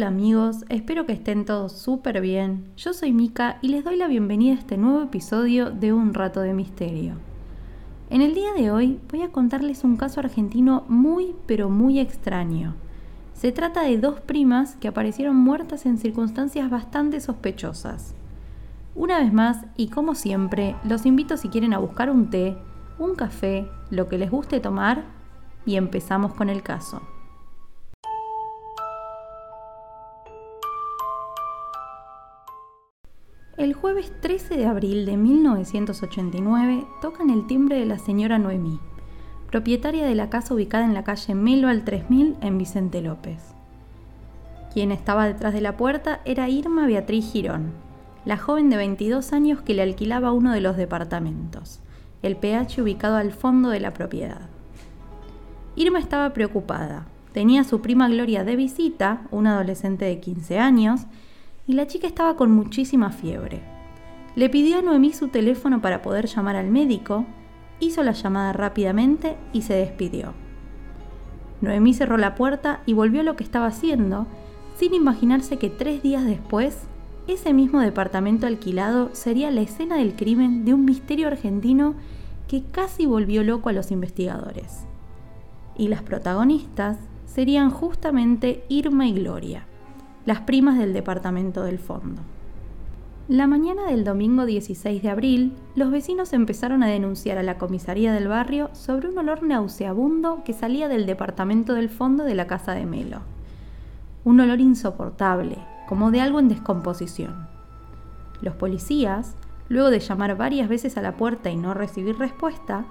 Hola, amigos, espero que estén todos súper bien. Yo soy Mika y les doy la bienvenida a este nuevo episodio de Un Rato de Misterio. En el día de hoy voy a contarles un caso argentino muy pero muy extraño. Se trata de dos primas que aparecieron muertas en circunstancias bastante sospechosas. Una vez más, y como siempre, los invito si quieren a buscar un té, un café, lo que les guste tomar, y empezamos con el caso. El jueves 13 de abril de 1989 tocan el timbre de la señora Noemí, propietaria de la casa ubicada en la calle Melo al 3000 en Vicente López. Quien estaba detrás de la puerta era Irma Beatriz Girón, la joven de 22 años que le alquilaba uno de los departamentos, el PH ubicado al fondo de la propiedad. Irma estaba preocupada. Tenía a su prima Gloria de visita, una adolescente de 15 años, y la chica estaba con muchísima fiebre. Le pidió a Noemí su teléfono para poder llamar al médico, hizo la llamada rápidamente y se despidió. Noemí cerró la puerta y volvió a lo que estaba haciendo, sin imaginarse que tres días después, ese mismo departamento alquilado sería la escena del crimen de un misterio argentino que casi volvió loco a los investigadores. Y las protagonistas serían justamente Irma y Gloria las primas del departamento del fondo. La mañana del domingo 16 de abril, los vecinos empezaron a denunciar a la comisaría del barrio sobre un olor nauseabundo que salía del departamento del fondo de la casa de Melo. Un olor insoportable, como de algo en descomposición. Los policías, luego de llamar varias veces a la puerta y no recibir respuesta,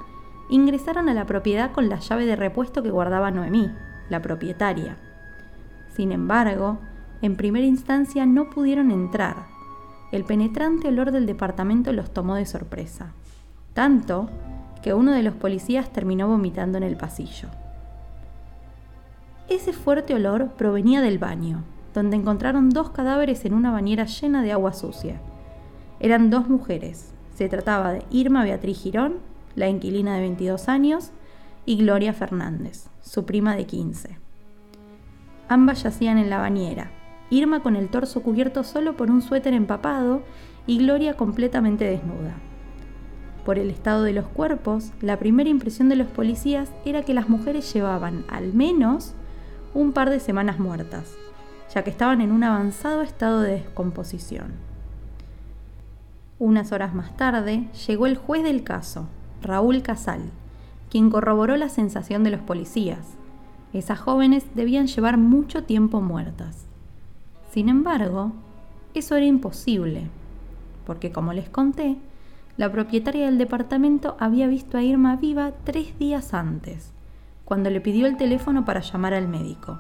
ingresaron a la propiedad con la llave de repuesto que guardaba Noemí, la propietaria. Sin embargo, en primera instancia no pudieron entrar. El penetrante olor del departamento los tomó de sorpresa. Tanto que uno de los policías terminó vomitando en el pasillo. Ese fuerte olor provenía del baño, donde encontraron dos cadáveres en una bañera llena de agua sucia. Eran dos mujeres. Se trataba de Irma Beatriz Girón, la inquilina de 22 años, y Gloria Fernández, su prima de 15. Ambas yacían en la bañera, Irma con el torso cubierto solo por un suéter empapado y Gloria completamente desnuda. Por el estado de los cuerpos, la primera impresión de los policías era que las mujeres llevaban al menos un par de semanas muertas, ya que estaban en un avanzado estado de descomposición. Unas horas más tarde llegó el juez del caso, Raúl Casal, quien corroboró la sensación de los policías. Esas jóvenes debían llevar mucho tiempo muertas. Sin embargo, eso era imposible, porque como les conté, la propietaria del departamento había visto a Irma viva tres días antes, cuando le pidió el teléfono para llamar al médico.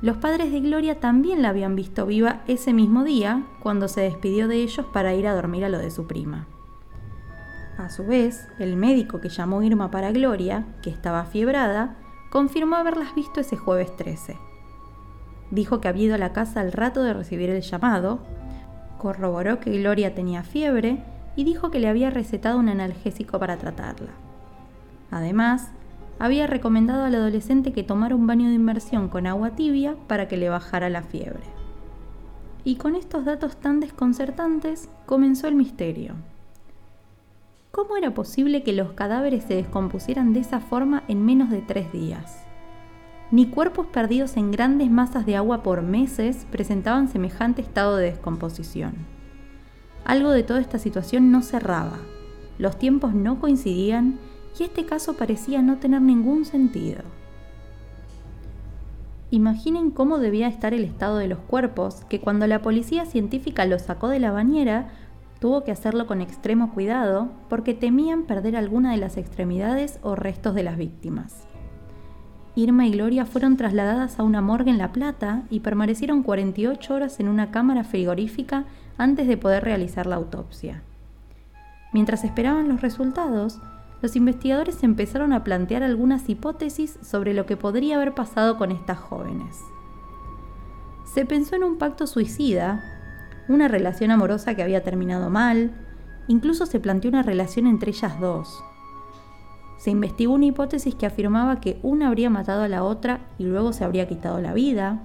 Los padres de Gloria también la habían visto viva ese mismo día, cuando se despidió de ellos para ir a dormir a lo de su prima. A su vez, el médico que llamó Irma para Gloria, que estaba fiebrada, confirmó haberlas visto ese jueves 13 Dijo que había ido a la casa al rato de recibir el llamado, corroboró que Gloria tenía fiebre y dijo que le había recetado un analgésico para tratarla. Además, había recomendado al adolescente que tomara un baño de inmersión con agua tibia para que le bajara la fiebre. Y con estos datos tan desconcertantes comenzó el misterio. ¿Cómo era posible que los cadáveres se descompusieran de esa forma en menos de tres días? Ni cuerpos perdidos en grandes masas de agua por meses presentaban semejante estado de descomposición. Algo de toda esta situación no cerraba, los tiempos no coincidían y este caso parecía no tener ningún sentido. Imaginen cómo debía estar el estado de los cuerpos, que cuando la policía científica los sacó de la bañera, tuvo que hacerlo con extremo cuidado porque temían perder alguna de las extremidades o restos de las víctimas. Irma y Gloria fueron trasladadas a una morgue en La Plata y permanecieron 48 horas en una cámara frigorífica antes de poder realizar la autopsia. Mientras esperaban los resultados, los investigadores empezaron a plantear algunas hipótesis sobre lo que podría haber pasado con estas jóvenes. Se pensó en un pacto suicida, una relación amorosa que había terminado mal, incluso se planteó una relación entre ellas dos, se investigó una hipótesis que afirmaba que una habría matado a la otra y luego se habría quitado la vida,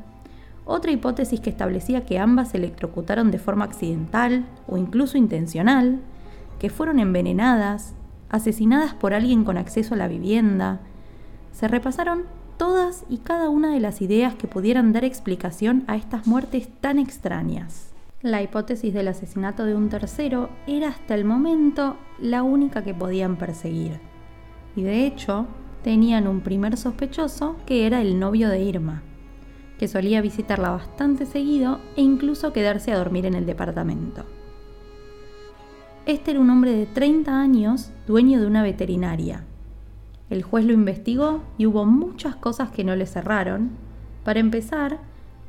Otra hipótesis que establecía que ambas se electrocutaron de forma accidental o incluso intencional, que fueron envenenadas, asesinadas por alguien con acceso a la vivienda. Se repasaron todas y cada una de las ideas que pudieran dar explicación a estas muertes tan extrañas. La hipótesis del asesinato de un tercero era hasta el momento la única que podían perseguir. Y de hecho, tenían un primer sospechoso que era el novio de Irma, que solía visitarla bastante seguido e incluso quedarse a dormir en el departamento. Este era un hombre de 30 años, dueño de una veterinaria. El juez lo investigó y hubo muchas cosas que no le cerraron. Para empezar,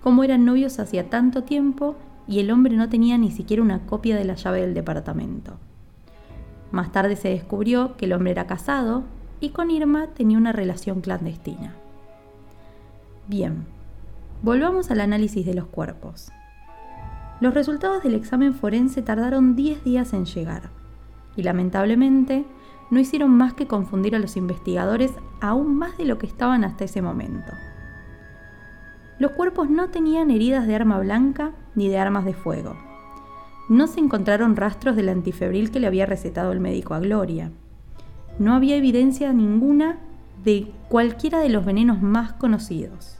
cómo eran novios hacía tanto tiempo y el hombre no tenía ni siquiera una copia de la llave del departamento. Más tarde se descubrió que el hombre era casado y con Irma tenía una relación clandestina. Bien, Volvamos al análisis de los cuerpos. Los resultados del examen forense tardaron 10 días en llegar y lamentablemente no hicieron más que confundir a los investigadores aún más de lo que estaban hasta ese momento. Los cuerpos no tenían heridas de arma blanca ni de armas de fuego. No se encontraron rastros del antifebril que le había recetado el médico a Gloria. No había evidencia ninguna de cualquiera de los venenos más conocidos.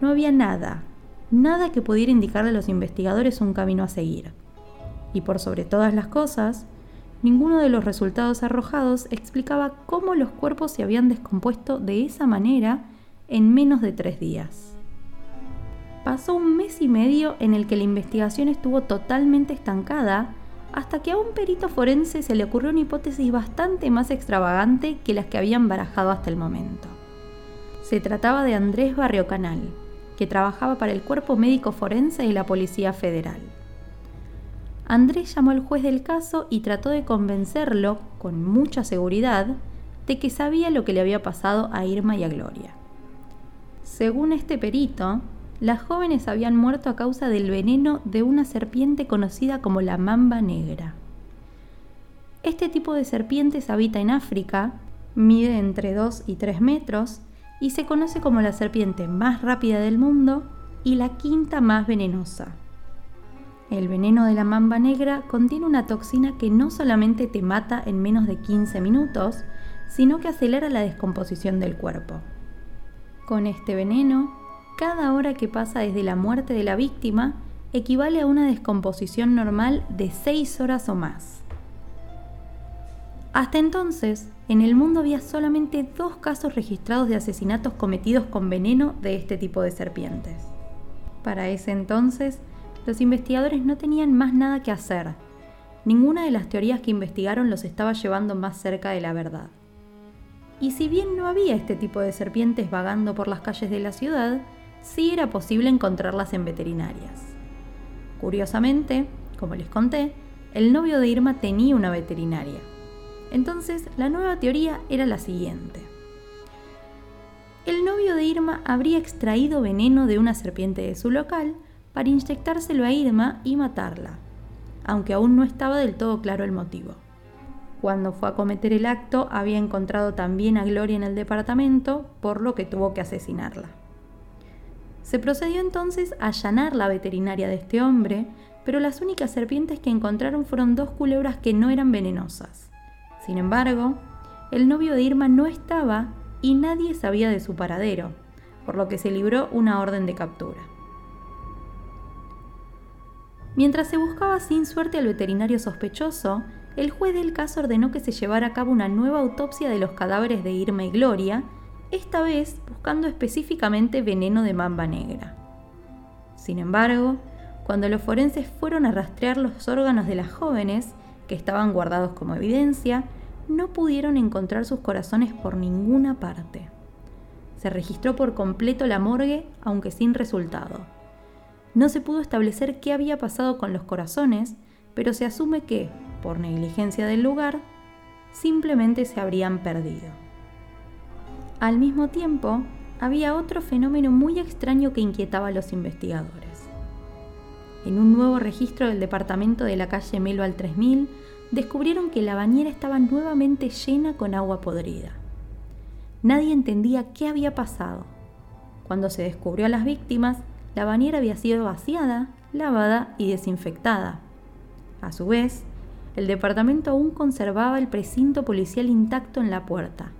No había nada, nada que pudiera indicarle a los investigadores un camino a seguir. Y por sobre todas las cosas, ninguno de los resultados arrojados explicaba cómo los cuerpos se habían descompuesto de esa manera en menos de tres días. Pasó un mes y medio en el que la investigación estuvo totalmente estancada hasta que a un perito forense se le ocurrió una hipótesis bastante más extravagante que las que habían barajado hasta el momento. Se trataba de Andrés Barriocanal, que trabajaba para el Cuerpo Médico Forense y la Policía Federal. Andrés llamó al juez del caso y trató de convencerlo, con mucha seguridad, de que sabía lo que le había pasado a Irma y a Gloria. Según este perito, las jóvenes habían muerto a causa del veneno de una serpiente conocida como la mamba negra. Este tipo de serpientes habita en África, mide entre 2 y 3 metros y se conoce como la serpiente más rápida del mundo y la quinta más venenosa. El veneno de la mamba negra contiene una toxina que no solamente te mata en menos de 15 minutos, sino que acelera la descomposición del cuerpo. Con este veneno, cada hora que pasa desde la muerte de la víctima equivale a una descomposición normal de 6 horas o más. Hasta entonces, en el mundo había solamente dos casos registrados de asesinatos cometidos con veneno de este tipo de serpientes. Para ese entonces, los investigadores no tenían más nada que hacer. Ninguna de las teorías que investigaron los estaba llevando más cerca de la verdad. Y si bien no había este tipo de serpientes vagando por las calles de la ciudad, sí era posible encontrarlas en veterinarias. Curiosamente, como les conté, el novio de Irma tenía una veterinaria. Entonces, la nueva teoría era la siguiente. El novio de Irma habría extraído veneno de una serpiente de su local para inyectárselo a Irma y matarla, aunque aún no estaba del todo claro el motivo. Cuando fue a cometer el acto, había encontrado también a Gloria en el departamento, por lo que tuvo que asesinarla. Se procedió entonces a allanar la veterinaria de este hombre, pero las únicas serpientes que encontraron fueron dos culebras que no eran venenosas. Sin embargo, el novio de Irma no estaba y nadie sabía de su paradero, por lo que se libró una orden de captura. Mientras se buscaba sin suerte al veterinario sospechoso, el juez del caso ordenó que se llevara a cabo una nueva autopsia de los cadáveres de Irma y Gloria, esta vez buscando específicamente veneno de mamba negra. Sin embargo, cuando los forenses fueron a rastrear los órganos de las jóvenes, que estaban guardados como evidencia, no pudieron encontrar sus corazones por ninguna parte. Se registró por completo la morgue, aunque sin resultado. No se pudo establecer qué había pasado con los corazones, pero se asume que, por negligencia del lugar, simplemente se habrían perdido. Al mismo tiempo, había otro fenómeno muy extraño que inquietaba a los investigadores. En un nuevo registro del departamento de la calle Melo al 3000, descubrieron que la bañera estaba nuevamente llena con agua podrida. Nadie entendía qué había pasado. Cuando se descubrió a las víctimas, la bañera había sido vaciada, lavada y desinfectada. A su vez, el departamento aún conservaba el precinto policial intacto en la puerta.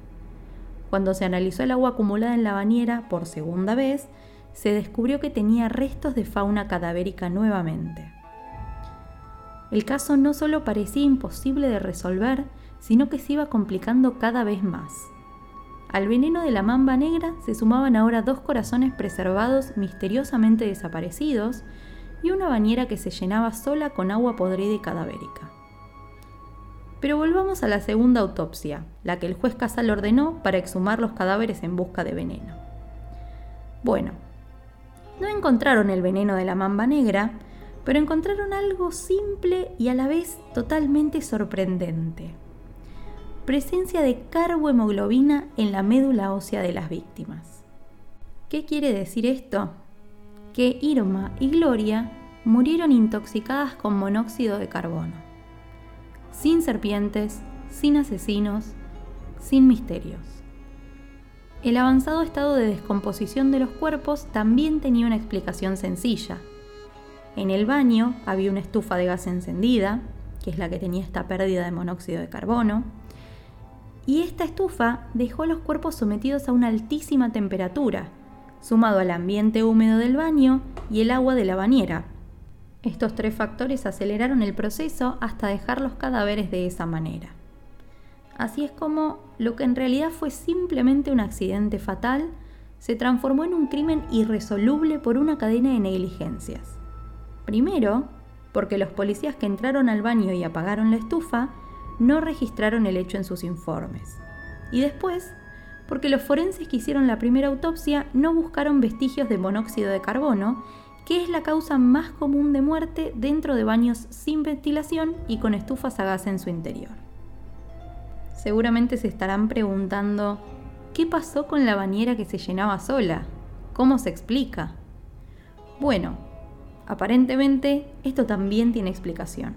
Cuando se analizó el agua acumulada en la bañera por segunda vez, se descubrió que tenía restos de fauna cadavérica nuevamente. El caso no solo parecía imposible de resolver, sino que se iba complicando cada vez más. Al veneno de la mamba negra se sumaban ahora dos corazones preservados misteriosamente desaparecidos y una bañera que se llenaba sola con agua podrida y cadavérica. Pero volvamos a la segunda autopsia, la que el juez Casal ordenó para exhumar los cadáveres en busca de veneno. Bueno, no encontraron el veneno de la mamba negra, pero encontraron algo simple y a la vez totalmente sorprendente. Presencia de carbohemoglobina en la médula ósea de las víctimas. ¿Qué quiere decir esto? Que Irma y Gloria murieron intoxicadas con monóxido de carbono sin serpientes, sin asesinos, sin misterios. El avanzado estado de descomposición de los cuerpos también tenía una explicación sencilla. En el baño había una estufa de gas encendida, que es la que tenía esta pérdida de monóxido de carbono, y esta estufa dejó los cuerpos sometidos a una altísima temperatura, sumado al ambiente húmedo del baño y el agua de la bañera, estos tres factores aceleraron el proceso hasta dejar los cadáveres de esa manera. Así es como lo que en realidad fue simplemente un accidente fatal se transformó en un crimen irresoluble por una cadena de negligencias. Primero, porque los policías que entraron al baño y apagaron la estufa no registraron el hecho en sus informes. Y después, porque los forenses que hicieron la primera autopsia no buscaron vestigios de monóxido de carbono que es la causa más común de muerte dentro de baños sin ventilación y con estufas a gas en su interior. Seguramente se estarán preguntando, ¿qué pasó con la bañera que se llenaba sola? ¿Cómo se explica? Bueno, aparentemente esto también tiene explicación.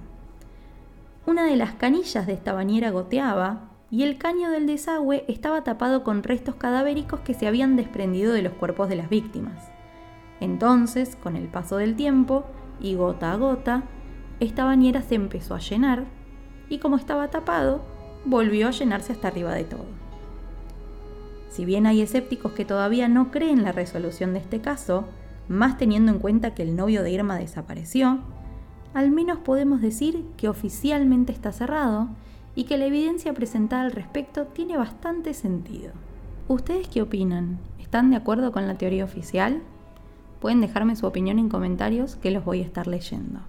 Una de las canillas de esta bañera goteaba y el caño del desagüe estaba tapado con restos cadavéricos que se habían desprendido de los cuerpos de las víctimas. Entonces, con el paso del tiempo y gota a gota, esta bañera se empezó a llenar y como estaba tapado, volvió a llenarse hasta arriba de todo. Si bien hay escépticos que todavía no creen la resolución de este caso, más teniendo en cuenta que el novio de Irma desapareció, al menos podemos decir que oficialmente está cerrado y que la evidencia presentada al respecto tiene bastante sentido. ¿Ustedes qué opinan? ¿Están de acuerdo con la teoría oficial? Pueden dejarme su opinión en comentarios que los voy a estar leyendo.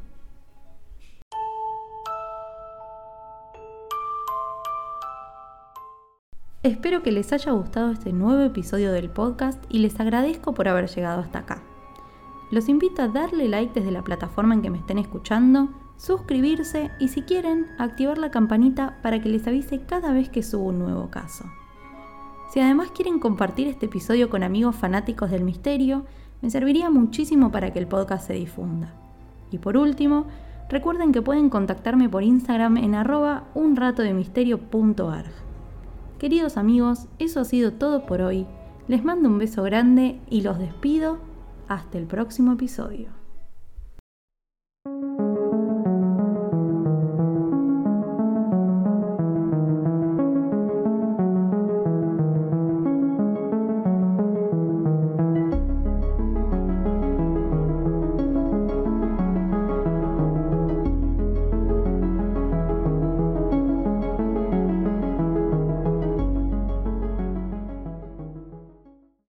Espero que les haya gustado este nuevo episodio del podcast y les agradezco por haber llegado hasta acá. Los invito a darle like desde la plataforma en que me estén escuchando, suscribirse y si quieren, activar la campanita para que les avise cada vez que subo un nuevo caso. Si además quieren compartir este episodio con amigos fanáticos del misterio, me serviría muchísimo para que el podcast se difunda. Y por último, recuerden que pueden contactarme por Instagram en arroba unratodemisterio.arg. Queridos amigos, eso ha sido todo por hoy. Les mando un beso grande y los despido. Hasta el próximo episodio.